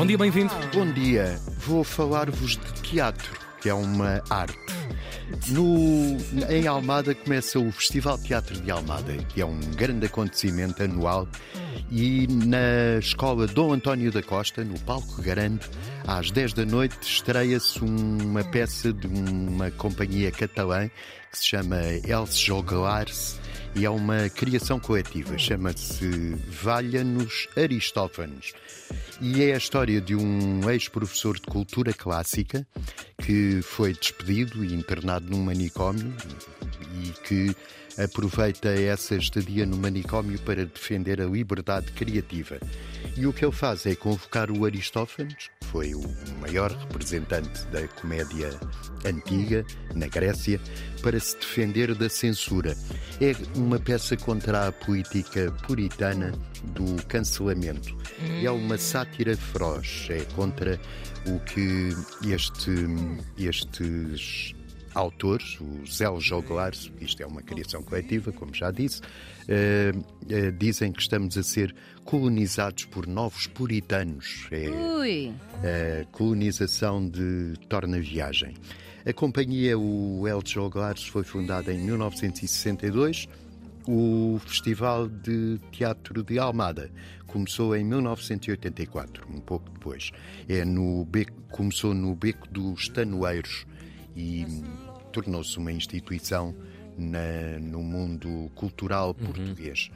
Bom dia, bem-vindo. Bom dia, vou falar-vos de teatro, que é uma arte. No, em Almada começa o Festival Teatro de Almada, que é um grande acontecimento anual, e na escola Dom António da Costa, no Palco Grande, às 10 da noite, estreia-se uma peça de uma companhia catalã que se chama Els Joglars e é uma criação coletiva, chama-se Valha-nos Aristófanes. E é a história de um ex-professor de cultura clássica que foi despedido e internado num manicômio e que aproveita essa estadia no manicômio para defender a liberdade criativa. E o que ele faz é convocar o Aristófanes, que foi o maior representante da comédia antiga na Grécia, para se defender da censura. É uma peça contra a política puritana do cancelamento. É uma sátira feroz, é contra o que este, estes autores, os El Joglars, isto é uma criação coletiva, como já disse, uh, uh, dizem que estamos a ser colonizados por novos puritanos. É Ui. a colonização de torna-viagem. A companhia, o El Joglars, foi fundada em 1962. O Festival de Teatro de Almada começou em 1984, um pouco depois. É no beco, começou no Beco dos Tanoeiros e tornou-se uma instituição na- no mundo cultural português.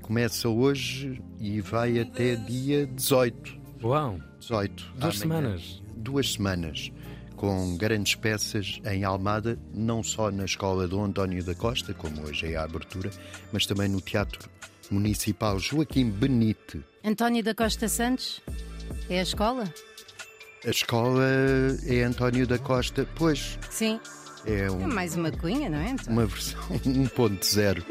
Começa hoje e vai até dia 18. Uau, 18 duas amanhã. semanas. Duas semanas. Com grandes peças em Almada, não só na Escola do António da Costa, como hoje é a abertura, mas também no Teatro Municipal Joaquim Benite. António da Costa Santos? É a escola? A escola é António da Costa, pois Sim. é É um- mais uma cunha, não é? António? uma versão 1.0.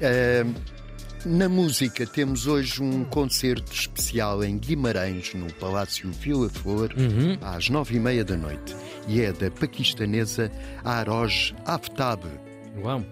Eh, na música, temos hoje um concerto especial em Guimarães, no Palácio Vila Flor, às nove e meia da noite. E é da paquistanesa Aroj Aftab. Uau.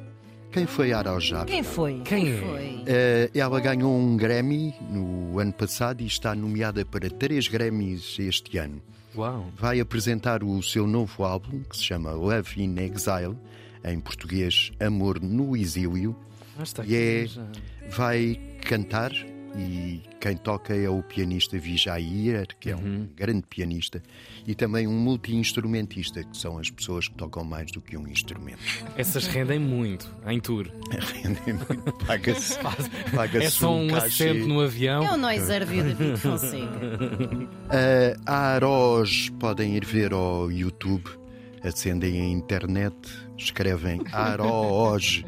Quem foi Aftab? Quem foi? Quem é? Foi. Eh, ela ganhou um Grammy no ano passado e está nomeada para três Grammys este ano. Uau. Vai apresentar o seu novo álbum, que se chama Love in Exile, em português Amor no Exílio, Ah, está aqui e é, já. vai cantar. E quem toca é o pianista Vijair, que é um grande pianista, e também um multi-instrumentista, que são as pessoas que tocam mais do que um instrumento. Essas rendem muito em tour. Rendem muito, Paga-se paga É só um cachê. assento no avião. É o Noiser de David Fonseca. Uh, a Aros podem ir ver ao YouTube, acendem a internet, escrevem Aros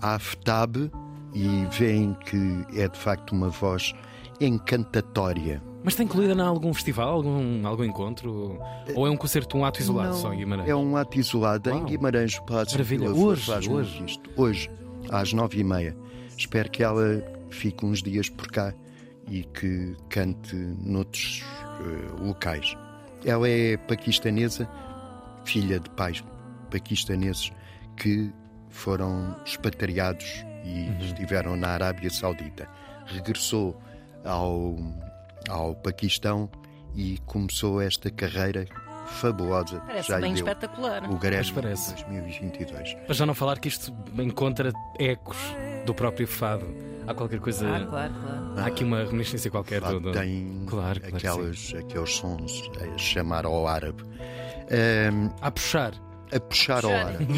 Aftab e veem que é de facto uma voz encantatória. Mas está incluída em algum festival, algum, algum encontro? Ou é um concerto, um ato isolado Não, só em Guimarães? É um ato isolado Uau. em Guimarães, Palácio Maravilha. Vila Flor Hoje, faz hoje. isto. Hoje, às nove e meia. Espero que ela fique uns dias por cá e que cante noutros eh, locais. Ela é paquistanesa, filha de pais paquistaneses que foram expatriados e Uhum. estiveram na Arábia Saudita. Regressou ao, ao Paquistão e começou esta carreira fabulosa. Parece já bem espetacular. o Grésio parece. 2022. Para já não falar que isto encontra ecos do próprio fado. Há qualquer coisa. Claro, claro, claro. Há aqui uma reminiscência qualquer Fado do. do- tem Claro, claro que aquelas, aqueles sons a chamar ao árabe. Ahm, A puxar. A puxar ao árabe.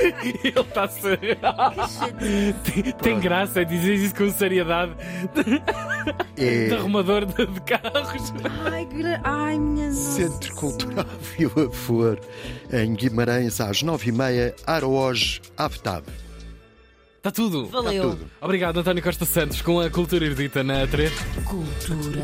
Ele está a ser. tem, tem graça dizer isso com seriedade É de arrumador de, de carros. Ai, gra- Ai, minha nossa. Centro Cultural Vila Flor, em Guimarães, às nove e meia, Arooj Aftab. Está tudo. Valeu. tudo. Obrigado, António Costa Santos, com a cultura erudita na 3. Cultura